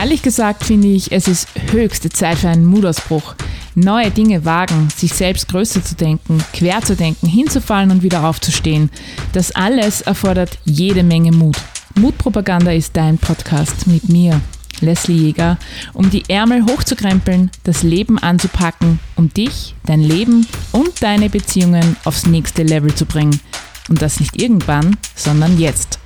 Ehrlich gesagt finde ich, es ist höchste Zeit für einen Mutausbruch. Neue Dinge wagen, sich selbst größer zu denken, quer zu denken, hinzufallen und wieder aufzustehen. Das alles erfordert jede Menge Mut. Mutpropaganda ist dein Podcast mit mir, Leslie Jäger, um die Ärmel hochzukrempeln, das Leben anzupacken, um dich, dein Leben und deine Beziehungen aufs nächste Level zu bringen. Und das nicht irgendwann, sondern jetzt.